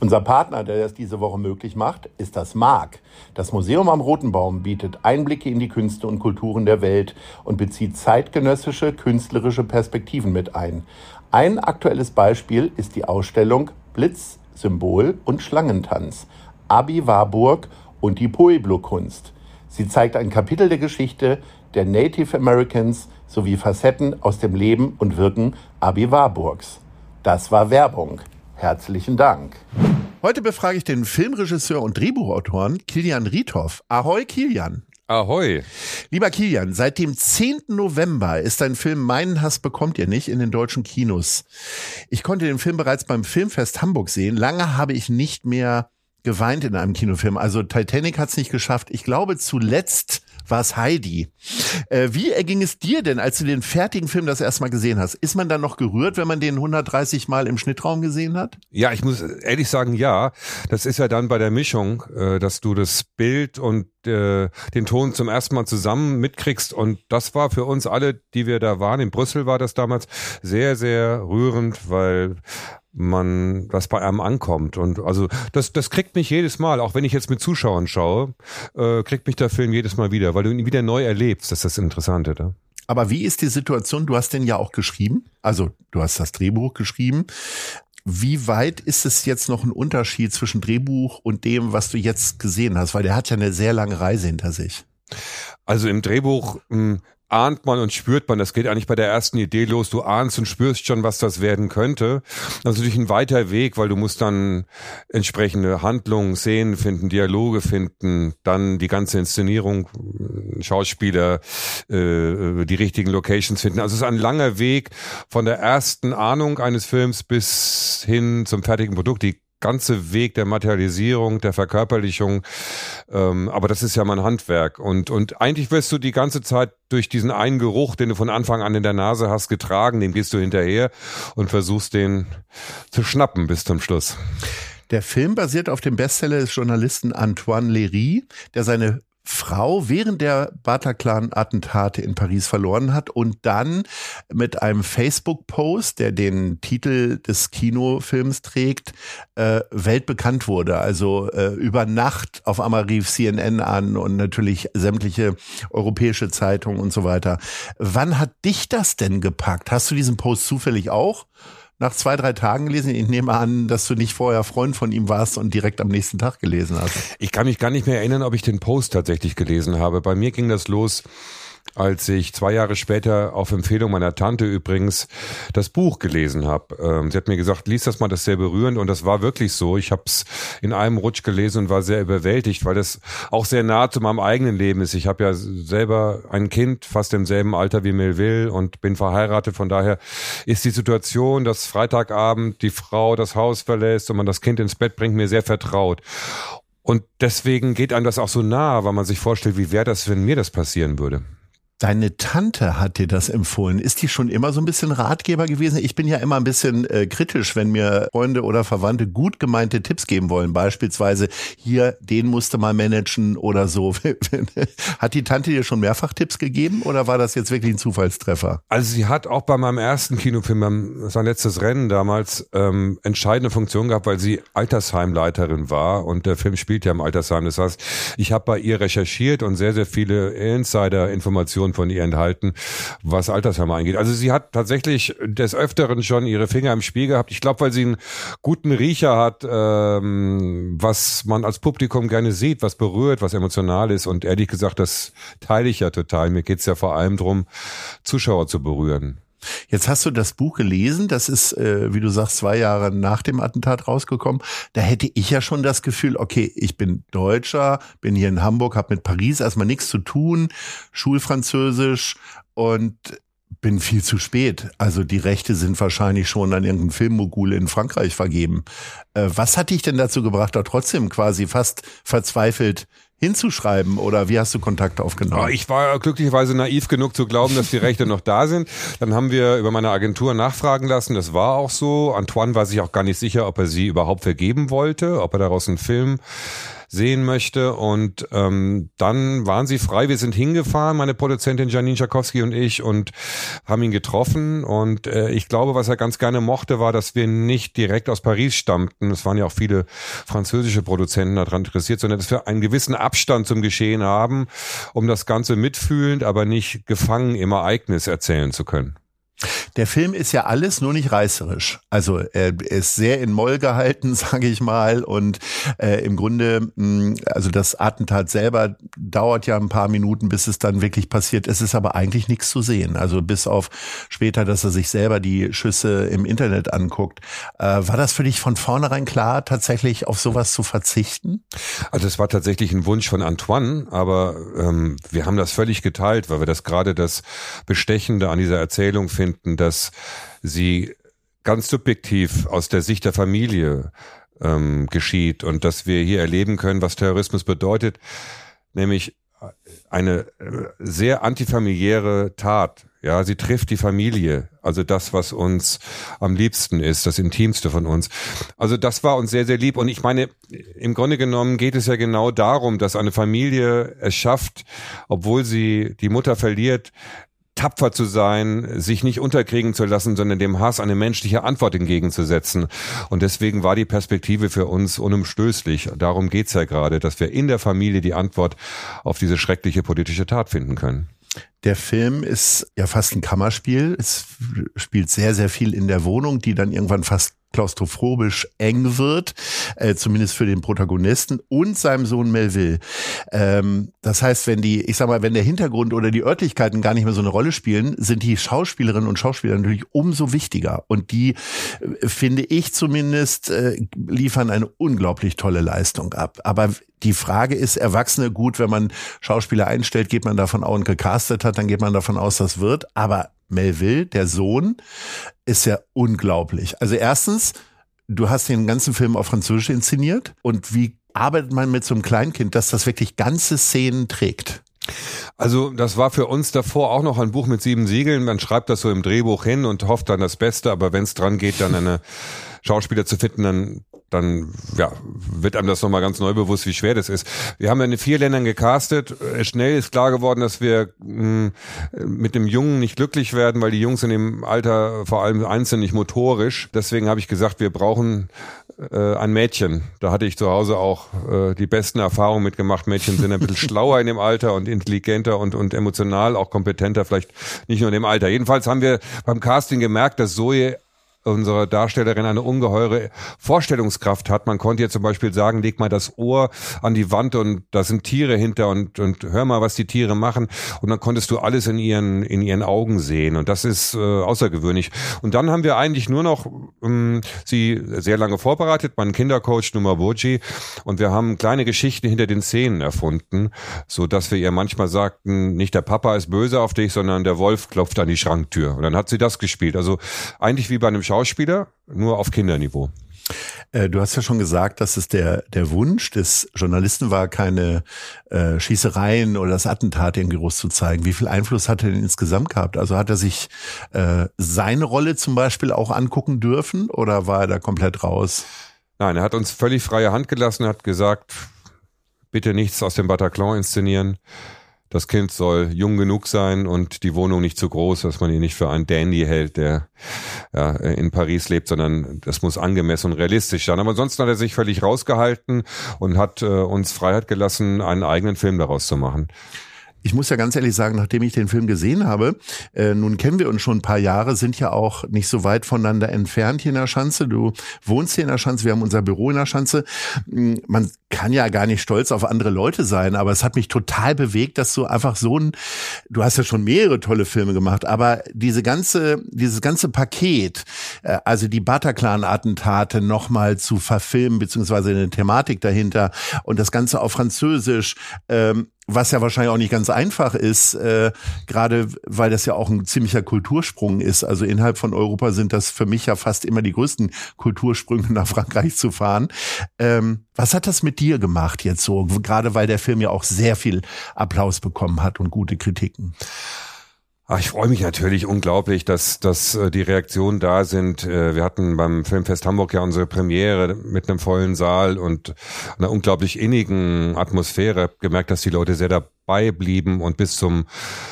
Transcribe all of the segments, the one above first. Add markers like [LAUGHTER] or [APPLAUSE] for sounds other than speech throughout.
Unser Partner, der das diese Woche möglich macht, ist das MARC. Das Museum am Roten Baum bietet Einblicke in die Künste und Kulturen der Welt und bezieht zeitgenössische künstlerische Perspektiven mit ein. Ein aktuelles Beispiel ist die Ausstellung Blitz, Symbol und Schlangentanz. Abi Warburg und die Pueblo-Kunst. Sie zeigt ein Kapitel der Geschichte der Native Americans sowie Facetten aus dem Leben und Wirken Abi Warburgs. Das war Werbung. Herzlichen Dank. Heute befrage ich den Filmregisseur und Drehbuchautoren Kilian Riethoff. Ahoi Kilian. Ahoi. Lieber Kilian, seit dem 10. November ist dein Film Meinen Hass bekommt ihr nicht in den deutschen Kinos. Ich konnte den Film bereits beim Filmfest Hamburg sehen. Lange habe ich nicht mehr geweint in einem Kinofilm. Also Titanic hat es nicht geschafft. Ich glaube zuletzt war es Heidi. Äh, wie erging es dir denn, als du den fertigen Film das erste Mal gesehen hast? Ist man dann noch gerührt, wenn man den 130 Mal im Schnittraum gesehen hat? Ja, ich muss ehrlich sagen, ja. Das ist ja dann bei der Mischung, äh, dass du das Bild und äh, den Ton zum ersten Mal zusammen mitkriegst. Und das war für uns alle, die wir da waren, in Brüssel war das damals, sehr, sehr rührend, weil man das bei einem ankommt. Und also das, das kriegt mich jedes Mal, auch wenn ich jetzt mit Zuschauern schaue, äh, kriegt mich der Film jedes Mal wieder, weil du ihn wieder neu erlebst. Das ist das Interessante da. Aber wie ist die Situation? Du hast den ja auch geschrieben. Also du hast das Drehbuch geschrieben. Wie weit ist es jetzt noch ein Unterschied zwischen Drehbuch und dem, was du jetzt gesehen hast? Weil der hat ja eine sehr lange Reise hinter sich. Also im Drehbuch mh, hm, ahnt man und spürt man. Das geht eigentlich bei der ersten Idee los. Du ahnst und spürst schon, was das werden könnte. Das ist natürlich ein weiter Weg, weil du musst dann entsprechende Handlungen, Szenen finden, Dialoge finden, dann die ganze Inszenierung, Schauspieler, äh, die richtigen Locations finden. Also es ist ein langer Weg von der ersten Ahnung eines Films bis hin zum fertigen Produkt. Die ganze Weg der Materialisierung, der Verkörperlichung. Ähm, aber das ist ja mein Handwerk. Und, und eigentlich wirst du die ganze Zeit durch diesen einen Geruch, den du von Anfang an in der Nase hast, getragen, dem gehst du hinterher und versuchst den zu schnappen bis zum Schluss. Der Film basiert auf dem Bestseller des Journalisten Antoine Léry, der seine Frau während der Bataclan-Attentate in Paris verloren hat und dann mit einem Facebook-Post, der den Titel des Kinofilms trägt, äh, weltbekannt wurde. Also äh, über Nacht auf einmal rief CNN an und natürlich sämtliche europäische Zeitungen und so weiter. Wann hat dich das denn gepackt? Hast du diesen Post zufällig auch? Nach zwei, drei Tagen gelesen. Ich nehme an, dass du nicht vorher Freund von ihm warst und direkt am nächsten Tag gelesen hast. Ich kann mich gar nicht mehr erinnern, ob ich den Post tatsächlich gelesen habe. Bei mir ging das los als ich zwei Jahre später auf Empfehlung meiner Tante übrigens das Buch gelesen habe. Ähm, sie hat mir gesagt, lies das mal, das ist sehr berührend und das war wirklich so. Ich habe es in einem Rutsch gelesen und war sehr überwältigt, weil das auch sehr nah zu meinem eigenen Leben ist. Ich habe ja selber ein Kind, fast im selben Alter wie Melville und bin verheiratet. Von daher ist die Situation, dass Freitagabend die Frau das Haus verlässt und man das Kind ins Bett bringt, mir sehr vertraut. Und deswegen geht einem das auch so nah, weil man sich vorstellt, wie wäre das, wenn mir das passieren würde. Deine Tante hat dir das empfohlen. Ist die schon immer so ein bisschen Ratgeber gewesen? Ich bin ja immer ein bisschen äh, kritisch, wenn mir Freunde oder Verwandte gut gemeinte Tipps geben wollen. Beispielsweise hier, den musste mal managen oder so. [LAUGHS] hat die Tante dir schon mehrfach Tipps gegeben oder war das jetzt wirklich ein Zufallstreffer? Also sie hat auch bei meinem ersten Kinofilm, sein letztes Rennen damals, ähm, entscheidende Funktion gehabt, weil sie Altersheimleiterin war und der Film spielt ja im Altersheim. Das heißt, ich habe bei ihr recherchiert und sehr, sehr viele Insider-Informationen Informationen von ihr enthalten, was Altersheime angeht. Also sie hat tatsächlich des Öfteren schon ihre Finger im Spiel gehabt. Ich glaube, weil sie einen guten Riecher hat, ähm, was man als Publikum gerne sieht, was berührt, was emotional ist. Und ehrlich gesagt, das teile ich ja total. Mir geht's ja vor allem drum, Zuschauer zu berühren. Jetzt hast du das Buch gelesen, das ist, äh, wie du sagst, zwei Jahre nach dem Attentat rausgekommen. Da hätte ich ja schon das Gefühl, okay, ich bin Deutscher, bin hier in Hamburg, habe mit Paris erstmal nichts zu tun, Schulfranzösisch und bin viel zu spät. Also die Rechte sind wahrscheinlich schon an irgendeinen Filmmogul in Frankreich vergeben. Äh, was hat dich denn dazu gebracht, da trotzdem quasi fast verzweifelt hinzuschreiben oder wie hast du Kontakt aufgenommen? Oh, ich war glücklicherweise naiv genug zu glauben, dass die Rechte noch da sind. Dann haben wir über meine Agentur nachfragen lassen. Das war auch so. Antoine war sich auch gar nicht sicher, ob er sie überhaupt vergeben wollte, ob er daraus einen Film sehen möchte. Und ähm, dann waren sie frei. Wir sind hingefahren, meine Produzentin Janine Schakowski und ich, und haben ihn getroffen. Und äh, ich glaube, was er ganz gerne mochte, war, dass wir nicht direkt aus Paris stammten. Es waren ja auch viele französische Produzenten daran interessiert, sondern dass wir einen gewissen Abstand zum Geschehen haben, um das Ganze mitfühlend, aber nicht gefangen im Ereignis erzählen zu können. Der Film ist ja alles nur nicht reißerisch. Also er ist sehr in Moll gehalten, [LAUGHS] sage ich mal. Und äh, im Grunde, mh, also das Attentat selber dauert ja ein paar Minuten, bis es dann wirklich passiert. Es ist aber eigentlich nichts zu sehen. Also bis auf später, dass er sich selber die Schüsse im Internet anguckt. Äh, war das für dich von vornherein klar, tatsächlich auf sowas zu verzichten? Also es war tatsächlich ein Wunsch von Antoine, aber ähm, wir haben das völlig geteilt, weil wir das gerade das Bestechende an dieser Erzählung finden, dass sie ganz subjektiv aus der Sicht der Familie ähm, geschieht und dass wir hier erleben können, was Terrorismus bedeutet, nämlich eine äh, sehr antifamiliäre Tat. Ja, sie trifft die Familie, also das, was uns am liebsten ist, das Intimste von uns. Also das war uns sehr, sehr lieb. Und ich meine, im Grunde genommen geht es ja genau darum, dass eine Familie es schafft, obwohl sie die Mutter verliert, tapfer zu sein, sich nicht unterkriegen zu lassen, sondern dem Hass eine menschliche Antwort entgegenzusetzen. Und deswegen war die Perspektive für uns unumstößlich. Darum geht's ja gerade, dass wir in der Familie die Antwort auf diese schreckliche politische Tat finden können. Der Film ist ja fast ein Kammerspiel. Es spielt sehr, sehr viel in der Wohnung, die dann irgendwann fast klaustrophobisch eng wird, äh, zumindest für den Protagonisten und seinem Sohn Melville. Ähm, das heißt, wenn die, ich sag mal, wenn der Hintergrund oder die Örtlichkeiten gar nicht mehr so eine Rolle spielen, sind die Schauspielerinnen und Schauspieler natürlich umso wichtiger. Und die, äh, finde ich zumindest, äh, liefern eine unglaublich tolle Leistung ab. Aber die Frage ist, Erwachsene, gut, wenn man Schauspieler einstellt, geht man davon aus und gecastet hat, dann geht man davon aus, das wird. Aber Melville, der Sohn, ist ja unglaublich. Also erstens, du hast den ganzen Film auf Französisch inszeniert und wie arbeitet man mit so einem Kleinkind, dass das wirklich ganze Szenen trägt? Also das war für uns davor auch noch ein Buch mit sieben Siegeln. Man schreibt das so im Drehbuch hin und hofft dann das Beste, aber wenn es dran geht, dann eine [LAUGHS] Schauspieler zu finden, dann dann ja, wird einem das nochmal ganz neu bewusst, wie schwer das ist. Wir haben ja in vier Ländern gecastet. Äh, schnell ist klar geworden, dass wir mh, hm, mit dem Jungen nicht glücklich werden, weil die Jungs in dem Alter vor allem einzeln nicht motorisch. Deswegen habe ich gesagt, wir brauchen äh, ein Mädchen. Da hatte ich zu Hause auch äh, die besten Erfahrungen mitgemacht. Mädchen sind ein bisschen [LAUGHS] schlauer in dem Alter und intelligenter und, und emotional auch kompetenter, vielleicht nicht nur in dem Alter. Jedenfalls haben wir beim Casting gemerkt, dass Zoe unsere Darstellerin eine ungeheure Vorstellungskraft hat. Man konnte ihr zum Beispiel sagen, leg mal das Ohr an die Wand und da sind Tiere hinter und, und hör mal, was die Tiere machen. Und dann konntest du alles in ihren, in ihren Augen sehen. Und das ist äh, außergewöhnlich. Und dann haben wir eigentlich nur noch ähm, sie sehr lange vorbereitet, meinen Kindercoach Numa Boji. Und wir haben kleine Geschichten hinter den Szenen erfunden, so dass wir ihr manchmal sagten, nicht der Papa ist böse auf dich, sondern der Wolf klopft an die Schranktür. Und dann hat sie das gespielt. Also eigentlich wie bei einem Schauspieler, nur auf Kinderniveau. Äh, du hast ja schon gesagt, dass es der, der Wunsch des Journalisten war, keine äh, Schießereien oder das Attentat irgendwie groß zu zeigen. Wie viel Einfluss hat er denn insgesamt gehabt? Also hat er sich äh, seine Rolle zum Beispiel auch angucken dürfen oder war er da komplett raus? Nein, er hat uns völlig freie Hand gelassen, hat gesagt, bitte nichts aus dem Bataclan inszenieren das Kind soll jung genug sein und die Wohnung nicht zu groß, dass man ihn nicht für einen Dandy hält, der ja, in Paris lebt, sondern das muss angemessen und realistisch sein. Aber ansonsten hat er sich völlig rausgehalten und hat äh, uns Freiheit gelassen, einen eigenen Film daraus zu machen ich muss ja ganz ehrlich sagen, nachdem ich den Film gesehen habe, äh, nun kennen wir uns schon ein paar Jahre, sind ja auch nicht so weit voneinander entfernt hier in der Schanze. Du wohnst hier in der Schanze, wir haben unser Büro in der Schanze. Hm, man kann ja gar nicht stolz auf andere Leute sein, aber es hat mich total bewegt, dass du einfach so ein, du hast ja schon mehrere tolle Filme gemacht, aber diese ganze, dieses ganze Paket, äh, also die Bataclan-Attentate nochmal zu verfilmen, beziehungsweise eine Thematik dahinter und das Ganze auf Französisch, ähm, was ja wahrscheinlich auch nicht ganz einfach ist, äh, gerade weil das ja auch ein ziemlicher Kultursprung ist. Also innerhalb von Europa sind das für mich ja fast immer die größten Kultursprünge [LAUGHS] nach Frankreich zu fahren. Ähm, was hat das mit dir gemacht jetzt so, gerade weil der Film ja auch sehr viel Applaus bekommen hat und gute Kritiken? Ach, ich freue mich natürlich unglaublich, dass, dass äh, die Reaktionen da sind. Äh, wir hatten beim Filmfest Hamburg ja unsere Premiere mit einem vollen Saal und einer unglaublich innigen Atmosphäre. Gemerkt, dass die Leute sehr dabei blieben und bis zum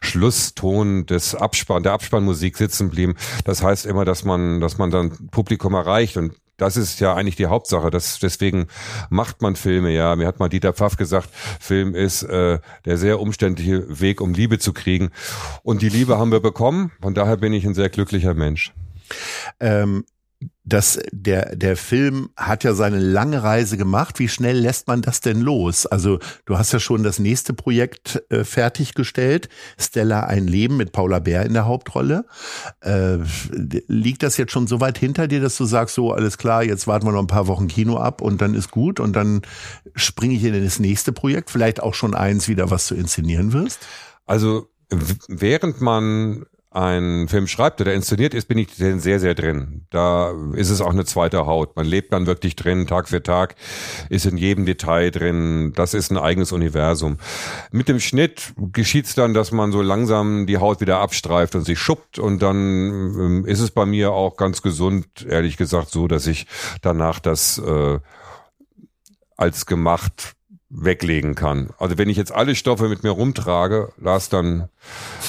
Schlusston des Abspann, der Abspannmusik sitzen blieben. Das heißt immer, dass man, dass man dann Publikum erreicht und das ist ja eigentlich die Hauptsache. Das, deswegen macht man Filme, ja. Mir hat mal Dieter Pfaff gesagt, Film ist äh, der sehr umständliche Weg, um Liebe zu kriegen. Und die Liebe haben wir bekommen. Von daher bin ich ein sehr glücklicher Mensch. Ähm, dass der, der Film hat ja seine lange Reise gemacht. Wie schnell lässt man das denn los? Also du hast ja schon das nächste Projekt äh, fertiggestellt. Stella ein Leben mit Paula Bär in der Hauptrolle. Äh, liegt das jetzt schon so weit hinter dir, dass du sagst, so alles klar, jetzt warten wir noch ein paar Wochen Kino ab und dann ist gut und dann springe ich in das nächste Projekt, vielleicht auch schon eins wieder, was du inszenieren wirst? Also während man ein Film schreibt oder inszeniert ist, bin ich sehr, sehr drin. Da ist es auch eine zweite Haut. Man lebt dann wirklich drin, Tag für Tag, ist in jedem Detail drin. Das ist ein eigenes Universum. Mit dem Schnitt geschieht es dann, dass man so langsam die Haut wieder abstreift und sich schuppt und dann ähm, ist es bei mir auch ganz gesund, ehrlich gesagt, so, dass ich danach das äh, als gemacht weglegen kann. Also wenn ich jetzt alle Stoffe mit mir rumtrage, Lars, dann,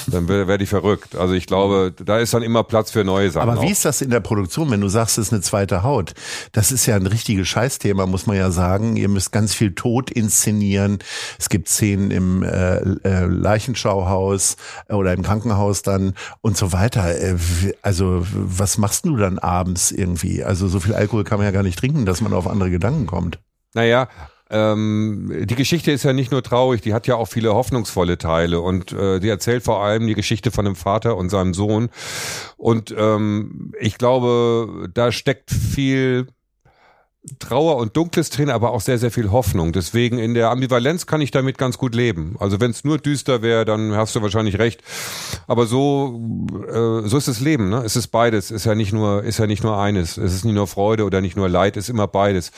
dann werde ich verrückt. Also ich glaube, da ist dann immer Platz für neue Sachen. Aber wie auch. ist das in der Produktion, wenn du sagst, es ist eine zweite Haut? Das ist ja ein richtiges Scheißthema, muss man ja sagen. Ihr müsst ganz viel Tod inszenieren. Es gibt Szenen im äh, äh, Leichenschauhaus oder im Krankenhaus dann und so weiter. Äh, also was machst du dann abends irgendwie? Also so viel Alkohol kann man ja gar nicht trinken, dass man auf andere Gedanken kommt. Naja, ähm, die Geschichte ist ja nicht nur traurig, die hat ja auch viele hoffnungsvolle Teile und äh, die erzählt vor allem die Geschichte von dem Vater und seinem Sohn. Und ähm, ich glaube, da steckt viel Trauer und Dunkles drin, aber auch sehr, sehr viel Hoffnung. Deswegen in der Ambivalenz kann ich damit ganz gut leben. Also wenn es nur düster wäre, dann hast du wahrscheinlich recht. Aber so, äh, so ist das Leben. Ne? Es ist beides. Ist ja nicht nur, ist ja nicht nur eines. Es ist nicht nur Freude oder nicht nur Leid. Es ist immer beides.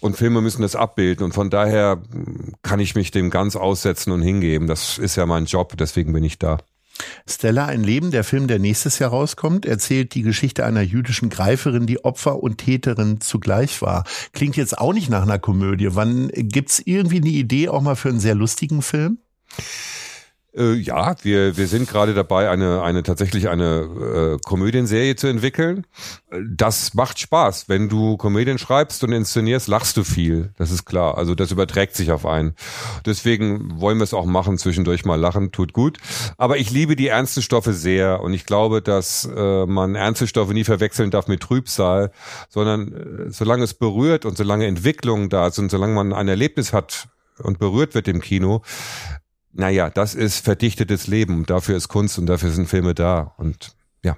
Und Filme müssen das abbilden. Und von daher kann ich mich dem ganz aussetzen und hingeben. Das ist ja mein Job. Deswegen bin ich da. Stella, ein Leben, der Film, der nächstes Jahr rauskommt, erzählt die Geschichte einer jüdischen Greiferin, die Opfer und Täterin zugleich war. Klingt jetzt auch nicht nach einer Komödie. Wann gibt's irgendwie eine Idee auch mal für einen sehr lustigen Film? Äh, ja, wir, wir sind gerade dabei, eine, eine tatsächlich eine äh, Komödienserie zu entwickeln. Das macht Spaß. Wenn du Komödien schreibst und inszenierst, lachst du viel. Das ist klar. Also das überträgt sich auf einen. Deswegen wollen wir es auch machen, zwischendurch mal lachen, tut gut. Aber ich liebe die ernsten Stoffe sehr und ich glaube, dass äh, man ernste Stoffe nie verwechseln darf mit Trübsal, sondern äh, solange es berührt und solange Entwicklung da ist und solange man ein Erlebnis hat, und berührt wird im Kino, naja, das ist verdichtetes Leben. Dafür ist Kunst und dafür sind Filme da. Und ja.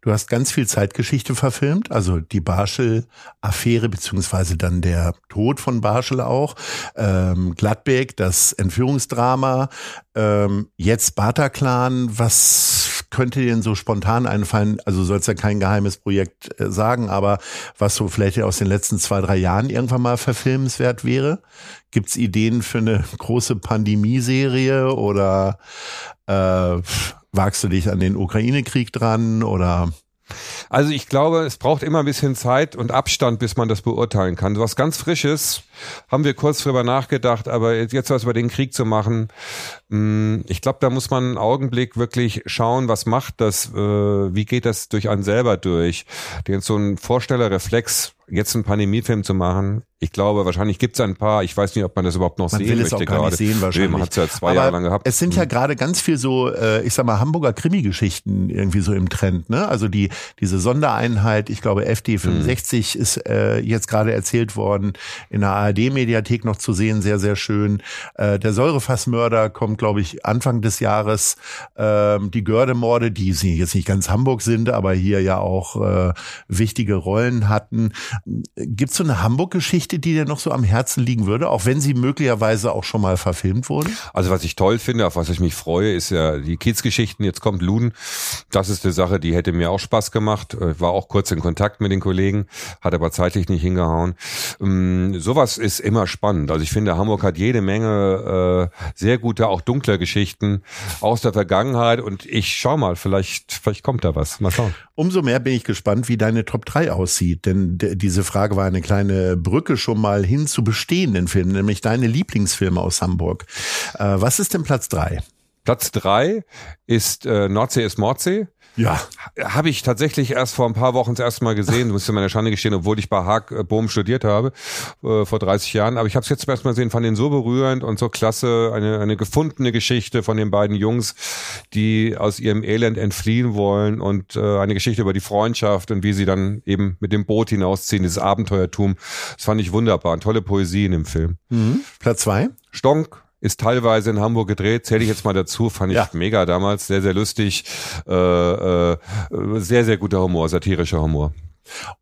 Du hast ganz viel Zeitgeschichte verfilmt, also die Barschel-Affäre, beziehungsweise dann der Tod von Barschel auch, ähm, Gladbeck, das Entführungsdrama, ähm, jetzt Bataclan. Was könnte dir denn so spontan einfallen? Also soll es ja kein geheimes Projekt äh, sagen, aber was so vielleicht aus den letzten zwei, drei Jahren irgendwann mal verfilmenswert wäre? Gibt's Ideen für eine große Pandemieserie oder äh, wagst du dich an den Ukraine-Krieg dran oder? Also ich glaube, es braucht immer ein bisschen Zeit und Abstand, bis man das beurteilen kann. Was ganz Frisches haben wir kurz drüber nachgedacht, aber jetzt was über den Krieg zu machen, mm, ich glaube, da muss man einen Augenblick wirklich schauen, was macht das, äh, wie geht das durch einen selber durch. Den so ein Vorstellerreflex jetzt einen Pandemiefilm zu machen, ich glaube, wahrscheinlich gibt es ein paar. Ich weiß nicht, ob man das überhaupt noch man sehen will möchte es auch gar gerade. Nicht sehen wahrscheinlich. man hat es ja zwei Aber Jahre lang gehabt. Es sind ja hm. gerade ganz viel so, äh, ich sag mal, Hamburger Krimi-Geschichten irgendwie so im Trend. Ne? Also die diese Sondereinheit, ich glaube, FD 65 hm. ist äh, jetzt gerade erzählt worden in der ARD-Mediathek noch zu sehen, sehr sehr schön. Äh, der Säurefassmörder kommt, glaube ich, Anfang des Jahres. Ähm, die Gördemorde, die jetzt nicht ganz Hamburg sind, aber hier ja auch äh, wichtige Rollen hatten. Gibt's so eine Hamburg-Geschichte, die dir noch so am Herzen liegen würde, auch wenn sie möglicherweise auch schon mal verfilmt wurde? Also was ich toll finde, auf was ich mich freue, ist ja die Kids-Geschichten. Jetzt kommt Luden. Das ist eine Sache, die hätte mir auch Spaß gemacht. Ich war auch kurz in Kontakt mit den Kollegen, hat aber zeitlich nicht hingehauen. Ähm, sowas ist immer spannend. Also ich finde, Hamburg hat jede Menge äh, sehr gute, auch dunkle Geschichten aus der Vergangenheit und ich schau mal, vielleicht, vielleicht kommt da was. Mal schauen. Umso mehr bin ich gespannt, wie deine Top 3 aussieht, denn diese Frage war eine kleine Brücke schon mal hin zu bestehenden Filmen, nämlich deine Lieblingsfilme aus Hamburg. Äh, was ist denn Platz 3? Platz 3 ist äh, Nordsee ist Mordsee. Ja. Habe ich tatsächlich erst vor ein paar Wochen das erste Mal gesehen, muss ich meine Schande gestehen, obwohl ich bei Haag äh, Bohm studiert habe, äh, vor 30 Jahren. Aber ich habe es jetzt zum ersten Mal gesehen, fand den so berührend und so klasse, eine, eine gefundene Geschichte von den beiden Jungs, die aus ihrem Elend entfliehen wollen und äh, eine Geschichte über die Freundschaft und wie sie dann eben mit dem Boot hinausziehen, dieses Abenteuertum. Das fand ich wunderbar. Und tolle Poesie in dem Film. Mhm. Platz zwei? Stonk, ist teilweise in Hamburg gedreht, zähle ich jetzt mal dazu, fand ich ja. mega damals, sehr, sehr lustig, äh, äh, sehr, sehr guter Humor, satirischer Humor.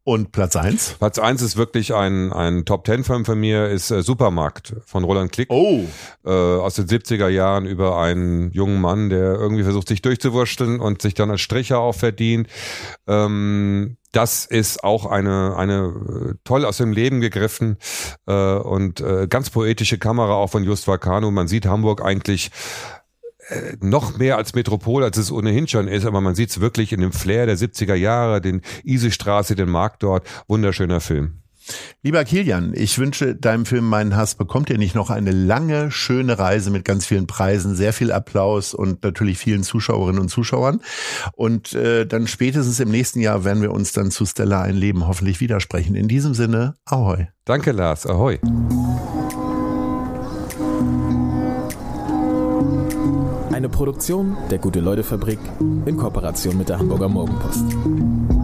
Und Platz eins? Platz eins ist wirklich ein, ein Top-Ten-Film von mir, ist äh, Supermarkt von Roland Klick. Oh. Äh, aus den 70er Jahren über einen jungen Mann, der irgendwie versucht, sich durchzuwurschteln und sich dann als Stricher auch verdient. Ähm, das ist auch eine, eine äh, toll aus dem Leben gegriffen äh, und äh, ganz poetische Kamera auch von Just Vacano. Man sieht Hamburg eigentlich äh, noch mehr als Metropol, als es ohnehin schon ist, aber man sieht es wirklich in dem Flair der 70er Jahre, den Isestraße, den Markt dort. Wunderschöner Film. Lieber Kilian, ich wünsche deinem Film Meinen Hass bekommt ihr nicht noch eine lange, schöne Reise mit ganz vielen Preisen, sehr viel Applaus und natürlich vielen Zuschauerinnen und Zuschauern. Und äh, dann spätestens im nächsten Jahr werden wir uns dann zu Stella ein Leben hoffentlich widersprechen. In diesem Sinne, ahoi. Danke, Lars. Ahoi. Eine Produktion der Gute-Leute-Fabrik in Kooperation mit der Hamburger Morgenpost.